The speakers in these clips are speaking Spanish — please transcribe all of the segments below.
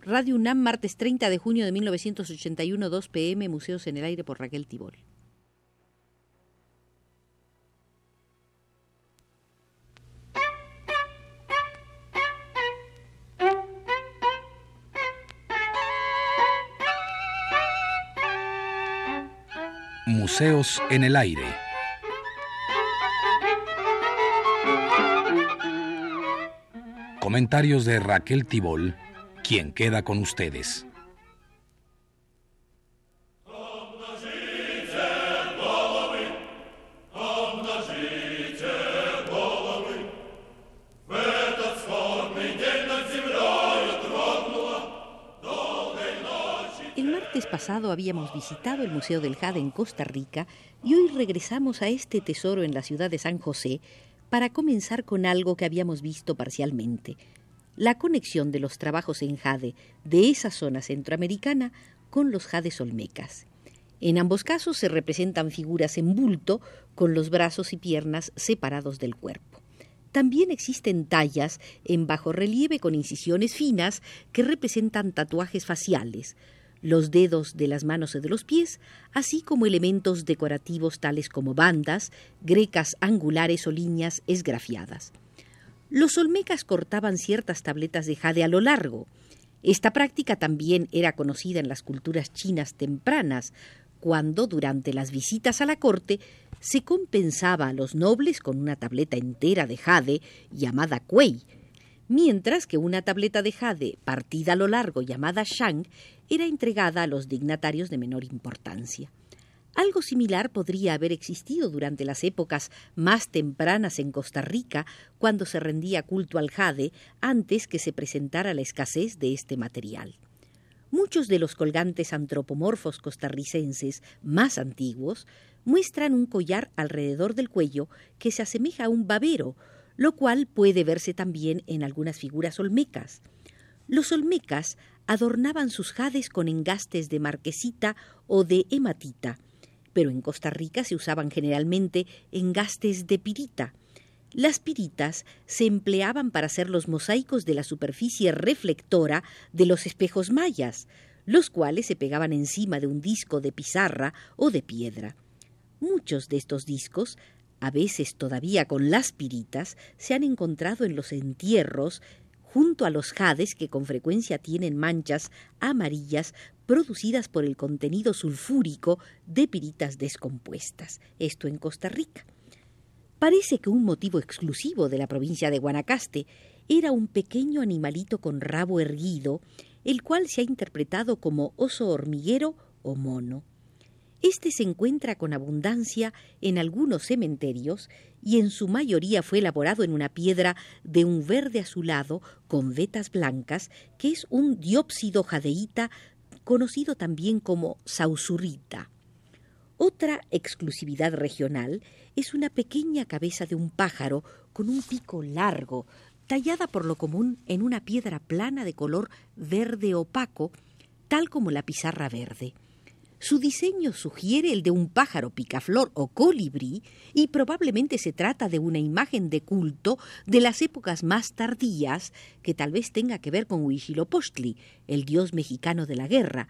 Radio UNAM, martes 30 de junio de 1981, 2 pm, Museos en el Aire por Raquel Tibol. Museos en el Aire. Comentarios de Raquel Tibol, quien queda con ustedes. El martes pasado habíamos visitado el Museo del Jade en Costa Rica y hoy regresamos a este tesoro en la ciudad de San José para comenzar con algo que habíamos visto parcialmente, la conexión de los trabajos en jade de esa zona centroamericana con los jades olmecas. En ambos casos se representan figuras en bulto con los brazos y piernas separados del cuerpo. También existen tallas en bajo relieve con incisiones finas que representan tatuajes faciales, los dedos de las manos y de los pies, así como elementos decorativos tales como bandas, grecas angulares o líneas esgrafiadas. Los olmecas cortaban ciertas tabletas de jade a lo largo. Esta práctica también era conocida en las culturas chinas tempranas, cuando durante las visitas a la corte se compensaba a los nobles con una tableta entera de jade llamada kuei, mientras que una tableta de jade partida a lo largo llamada shang era entregada a los dignatarios de menor importancia. Algo similar podría haber existido durante las épocas más tempranas en Costa Rica, cuando se rendía culto al jade antes que se presentara la escasez de este material. Muchos de los colgantes antropomorfos costarricenses más antiguos muestran un collar alrededor del cuello que se asemeja a un babero, lo cual puede verse también en algunas figuras olmecas. Los olmecas adornaban sus jades con engastes de marquesita o de hematita, pero en Costa Rica se usaban generalmente engastes de pirita. Las piritas se empleaban para hacer los mosaicos de la superficie reflectora de los espejos mayas, los cuales se pegaban encima de un disco de pizarra o de piedra. Muchos de estos discos a veces todavía con las piritas, se han encontrado en los entierros junto a los jades que con frecuencia tienen manchas amarillas producidas por el contenido sulfúrico de piritas descompuestas, esto en Costa Rica. Parece que un motivo exclusivo de la provincia de Guanacaste era un pequeño animalito con rabo erguido, el cual se ha interpretado como oso hormiguero o mono. Este se encuentra con abundancia en algunos cementerios y en su mayoría fue elaborado en una piedra de un verde azulado con vetas blancas, que es un diópsido jadeíta conocido también como sausurita. Otra exclusividad regional es una pequeña cabeza de un pájaro con un pico largo, tallada por lo común en una piedra plana de color verde opaco, tal como la pizarra verde. Su diseño sugiere el de un pájaro picaflor o colibrí y probablemente se trata de una imagen de culto de las épocas más tardías que tal vez tenga que ver con Huitzilopochtli, el dios mexicano de la guerra,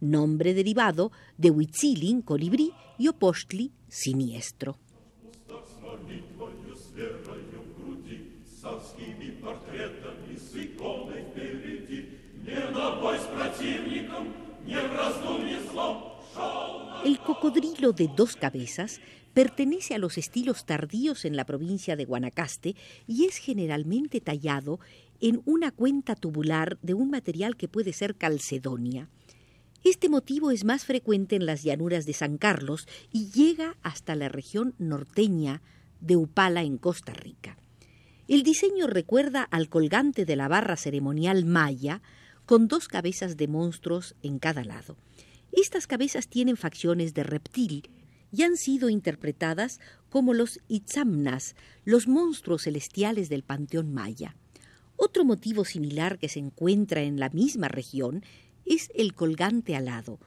nombre derivado de Huitzilin, colibrí, y Opochtli, siniestro. Cocodrilo de dos cabezas pertenece a los estilos tardíos en la provincia de Guanacaste y es generalmente tallado en una cuenta tubular de un material que puede ser calcedonia. Este motivo es más frecuente en las llanuras de San Carlos y llega hasta la región norteña de Upala en Costa Rica. El diseño recuerda al colgante de la barra ceremonial maya con dos cabezas de monstruos en cada lado. Estas cabezas tienen facciones de reptil y han sido interpretadas como los itzamnas, los monstruos celestiales del panteón maya. Otro motivo similar que se encuentra en la misma región es el colgante alado,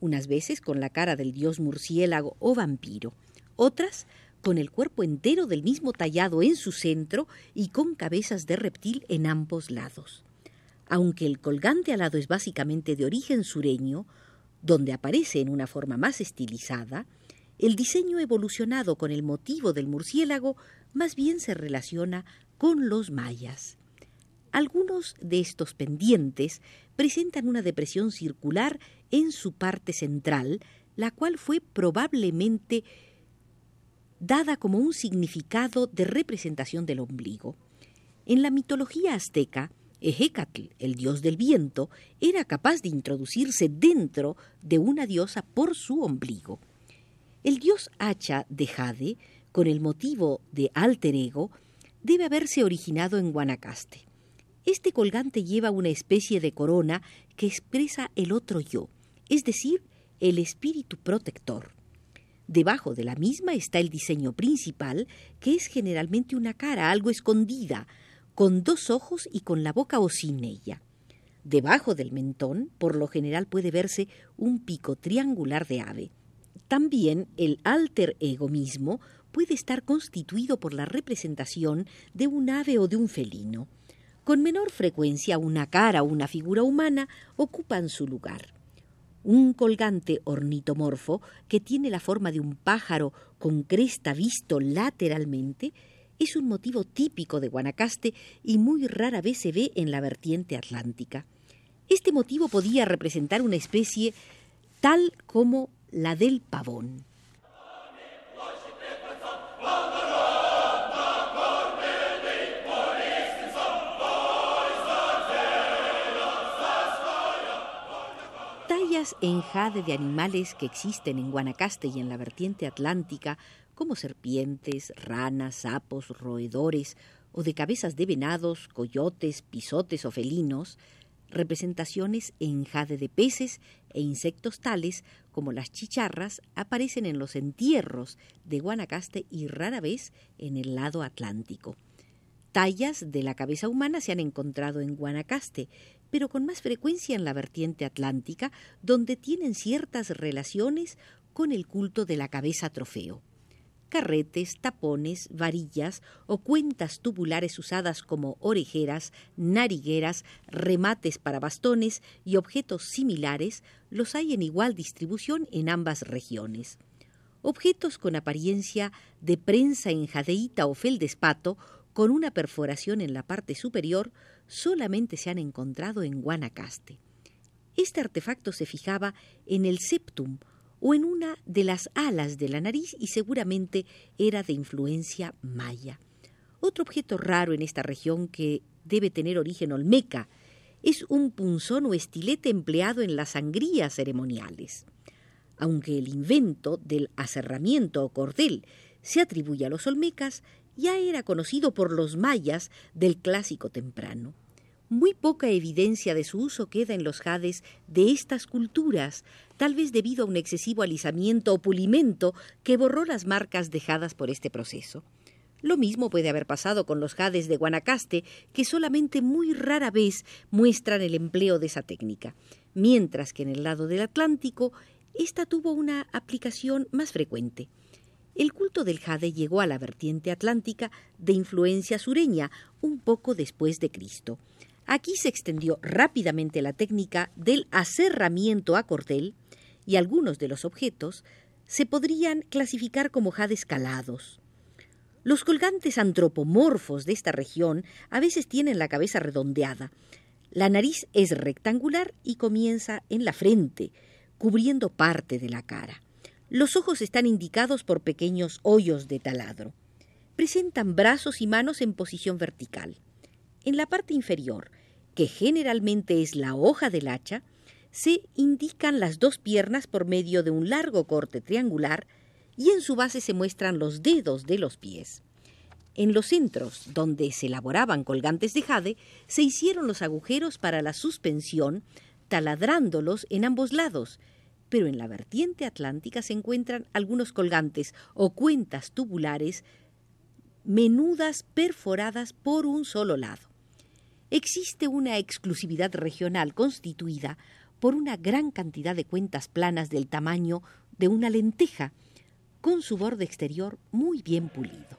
unas veces con la cara del dios murciélago o vampiro, otras con el cuerpo entero del mismo tallado en su centro y con cabezas de reptil en ambos lados. Aunque el colgante alado es básicamente de origen sureño, donde aparece en una forma más estilizada, el diseño evolucionado con el motivo del murciélago más bien se relaciona con los mayas. Algunos de estos pendientes presentan una depresión circular en su parte central, la cual fue probablemente dada como un significado de representación del ombligo. En la mitología azteca, Ejecatl, el dios del viento, era capaz de introducirse dentro de una diosa por su ombligo. El dios Hacha de Jade, con el motivo de alter ego, debe haberse originado en Guanacaste. Este colgante lleva una especie de corona que expresa el otro yo, es decir, el espíritu protector. Debajo de la misma está el diseño principal, que es generalmente una cara algo escondida, con dos ojos y con la boca o sin ella. Debajo del mentón, por lo general puede verse un pico triangular de ave. También el alter ego mismo puede estar constituido por la representación de un ave o de un felino. Con menor frecuencia una cara o una figura humana ocupan su lugar. Un colgante ornitomorfo que tiene la forma de un pájaro con cresta visto lateralmente es un motivo típico de Guanacaste y muy rara vez se ve en la vertiente atlántica. Este motivo podía representar una especie tal como la del pavón. Tallas en jade de animales que existen en Guanacaste y en la vertiente atlántica como serpientes, ranas, sapos, roedores, o de cabezas de venados, coyotes, pisotes o felinos, representaciones en jade de peces e insectos tales como las chicharras aparecen en los entierros de Guanacaste y rara vez en el lado atlántico. Tallas de la cabeza humana se han encontrado en Guanacaste, pero con más frecuencia en la vertiente atlántica, donde tienen ciertas relaciones con el culto de la cabeza trofeo carretes, tapones, varillas o cuentas tubulares usadas como orejeras, narigueras, remates para bastones y objetos similares los hay en igual distribución en ambas regiones. Objetos con apariencia de prensa en jadeíta o feldespato con una perforación en la parte superior solamente se han encontrado en Guanacaste. Este artefacto se fijaba en el septum o en una de las alas de la nariz y seguramente era de influencia maya. Otro objeto raro en esta región que debe tener origen olmeca es un punzón o estilete empleado en las sangrías ceremoniales. Aunque el invento del aserramiento o cordel se atribuye a los olmecas, ya era conocido por los mayas del clásico temprano. Muy poca evidencia de su uso queda en los jades de estas culturas, tal vez debido a un excesivo alisamiento o pulimento que borró las marcas dejadas por este proceso. Lo mismo puede haber pasado con los jades de Guanacaste, que solamente muy rara vez muestran el empleo de esa técnica, mientras que en el lado del Atlántico esta tuvo una aplicación más frecuente. El culto del jade llegó a la vertiente atlántica de influencia sureña un poco después de Cristo. Aquí se extendió rápidamente la técnica del aserramiento a cordel y algunos de los objetos se podrían clasificar como jades calados. Los colgantes antropomorfos de esta región a veces tienen la cabeza redondeada. La nariz es rectangular y comienza en la frente, cubriendo parte de la cara. Los ojos están indicados por pequeños hoyos de taladro. Presentan brazos y manos en posición vertical. En la parte inferior, que generalmente es la hoja del hacha, se indican las dos piernas por medio de un largo corte triangular y en su base se muestran los dedos de los pies. En los centros donde se elaboraban colgantes de jade, se hicieron los agujeros para la suspensión, taladrándolos en ambos lados, pero en la vertiente atlántica se encuentran algunos colgantes o cuentas tubulares menudas perforadas por un solo lado existe una exclusividad regional constituida por una gran cantidad de cuentas planas del tamaño de una lenteja, con su borde exterior muy bien pulido.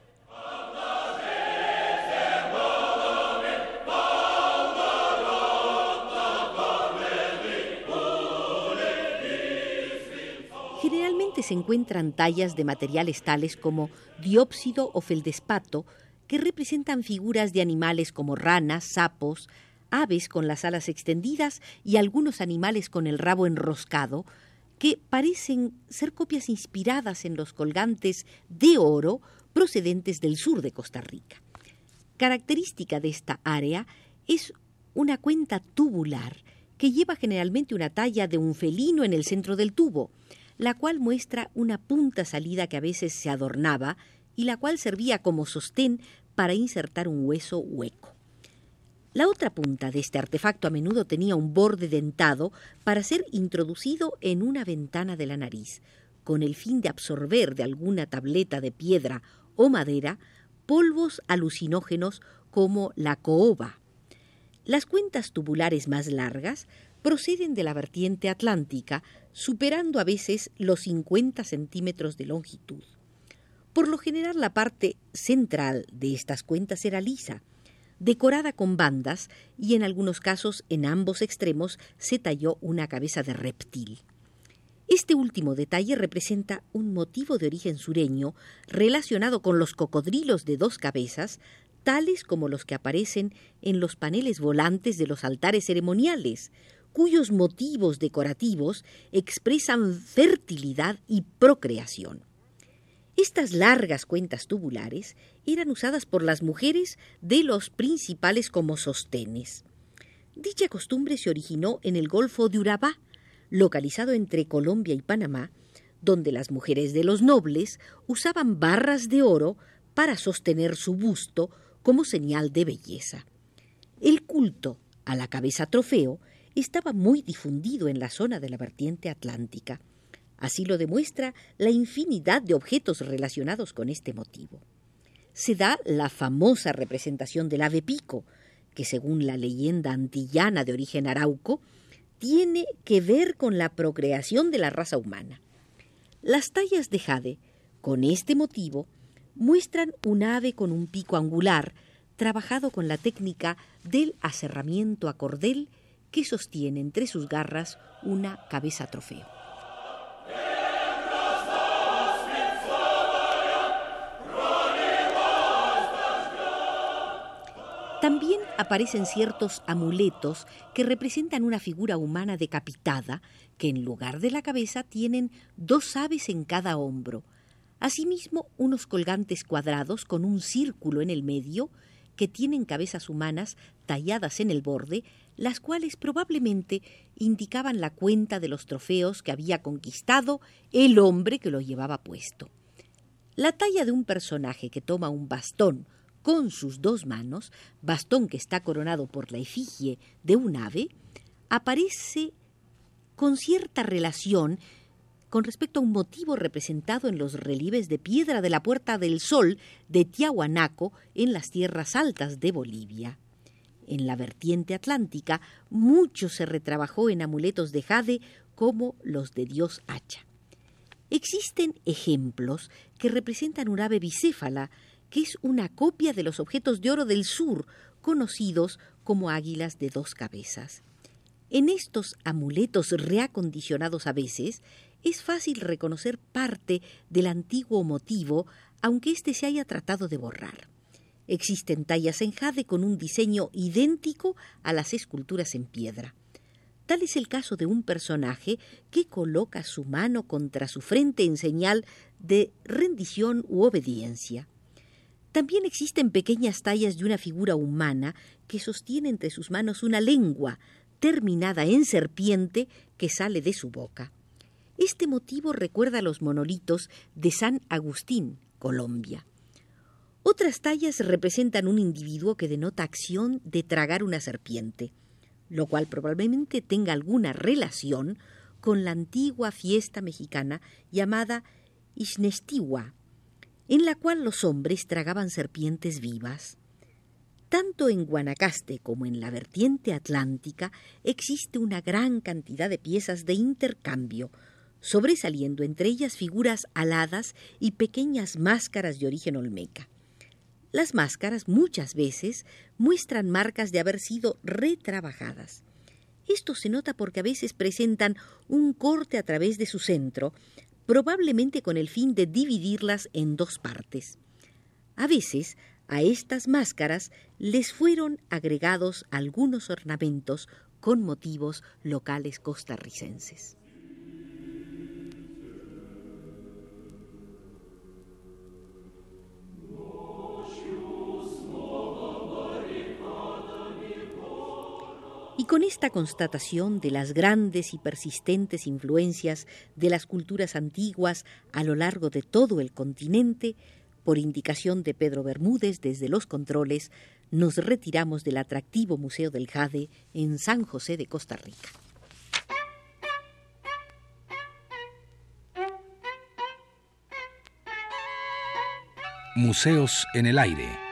Generalmente se encuentran tallas de materiales tales como diópsido o feldespato que representan figuras de animales como ranas, sapos, aves con las alas extendidas y algunos animales con el rabo enroscado, que parecen ser copias inspiradas en los colgantes de oro procedentes del sur de Costa Rica. Característica de esta área es una cuenta tubular que lleva generalmente una talla de un felino en el centro del tubo, la cual muestra una punta salida que a veces se adornaba y la cual servía como sostén para insertar un hueso hueco. La otra punta de este artefacto a menudo tenía un borde dentado para ser introducido en una ventana de la nariz, con el fin de absorber de alguna tableta de piedra o madera polvos alucinógenos como la cooba. Las cuentas tubulares más largas proceden de la vertiente atlántica, superando a veces los 50 centímetros de longitud. Por lo general la parte central de estas cuentas era lisa, decorada con bandas y en algunos casos en ambos extremos se talló una cabeza de reptil. Este último detalle representa un motivo de origen sureño relacionado con los cocodrilos de dos cabezas, tales como los que aparecen en los paneles volantes de los altares ceremoniales, cuyos motivos decorativos expresan fertilidad y procreación. Estas largas cuentas tubulares eran usadas por las mujeres de los principales como sostenes. Dicha costumbre se originó en el Golfo de Urabá, localizado entre Colombia y Panamá, donde las mujeres de los nobles usaban barras de oro para sostener su busto como señal de belleza. El culto a la cabeza trofeo estaba muy difundido en la zona de la vertiente atlántica. Así lo demuestra la infinidad de objetos relacionados con este motivo. Se da la famosa representación del ave pico, que según la leyenda antillana de origen arauco, tiene que ver con la procreación de la raza humana. Las tallas de jade, con este motivo, muestran un ave con un pico angular, trabajado con la técnica del aserramiento a cordel que sostiene entre sus garras una cabeza trofeo. También aparecen ciertos amuletos que representan una figura humana decapitada, que en lugar de la cabeza tienen dos aves en cada hombro. Asimismo, unos colgantes cuadrados con un círculo en el medio, que tienen cabezas humanas talladas en el borde, las cuales probablemente indicaban la cuenta de los trofeos que había conquistado el hombre que lo llevaba puesto. La talla de un personaje que toma un bastón con sus dos manos, bastón que está coronado por la efigie de un ave, aparece con cierta relación con respecto a un motivo representado en los relieves de piedra de la Puerta del Sol de Tiahuanaco en las tierras altas de Bolivia. En la vertiente atlántica mucho se retrabajó en amuletos de jade como los de Dios Hacha. Existen ejemplos que representan un ave bicéfala que es una copia de los objetos de oro del sur, conocidos como águilas de dos cabezas. En estos amuletos reacondicionados a veces, es fácil reconocer parte del antiguo motivo, aunque éste se haya tratado de borrar. Existen tallas en jade con un diseño idéntico a las esculturas en piedra. Tal es el caso de un personaje que coloca su mano contra su frente en señal de rendición u obediencia. También existen pequeñas tallas de una figura humana que sostiene entre sus manos una lengua terminada en serpiente que sale de su boca. Este motivo recuerda a los monolitos de San Agustín, Colombia. Otras tallas representan un individuo que denota acción de tragar una serpiente, lo cual probablemente tenga alguna relación con la antigua fiesta mexicana llamada Ixnestiwa, en la cual los hombres tragaban serpientes vivas. Tanto en Guanacaste como en la vertiente atlántica existe una gran cantidad de piezas de intercambio, sobresaliendo entre ellas figuras aladas y pequeñas máscaras de origen olmeca. Las máscaras muchas veces muestran marcas de haber sido retrabajadas. Esto se nota porque a veces presentan un corte a través de su centro, probablemente con el fin de dividirlas en dos partes. A veces, a estas máscaras les fueron agregados algunos ornamentos con motivos locales costarricenses. Y con esta constatación de las grandes y persistentes influencias de las culturas antiguas a lo largo de todo el continente, por indicación de Pedro Bermúdez desde los controles, nos retiramos del atractivo Museo del Jade en San José de Costa Rica. Museos en el aire.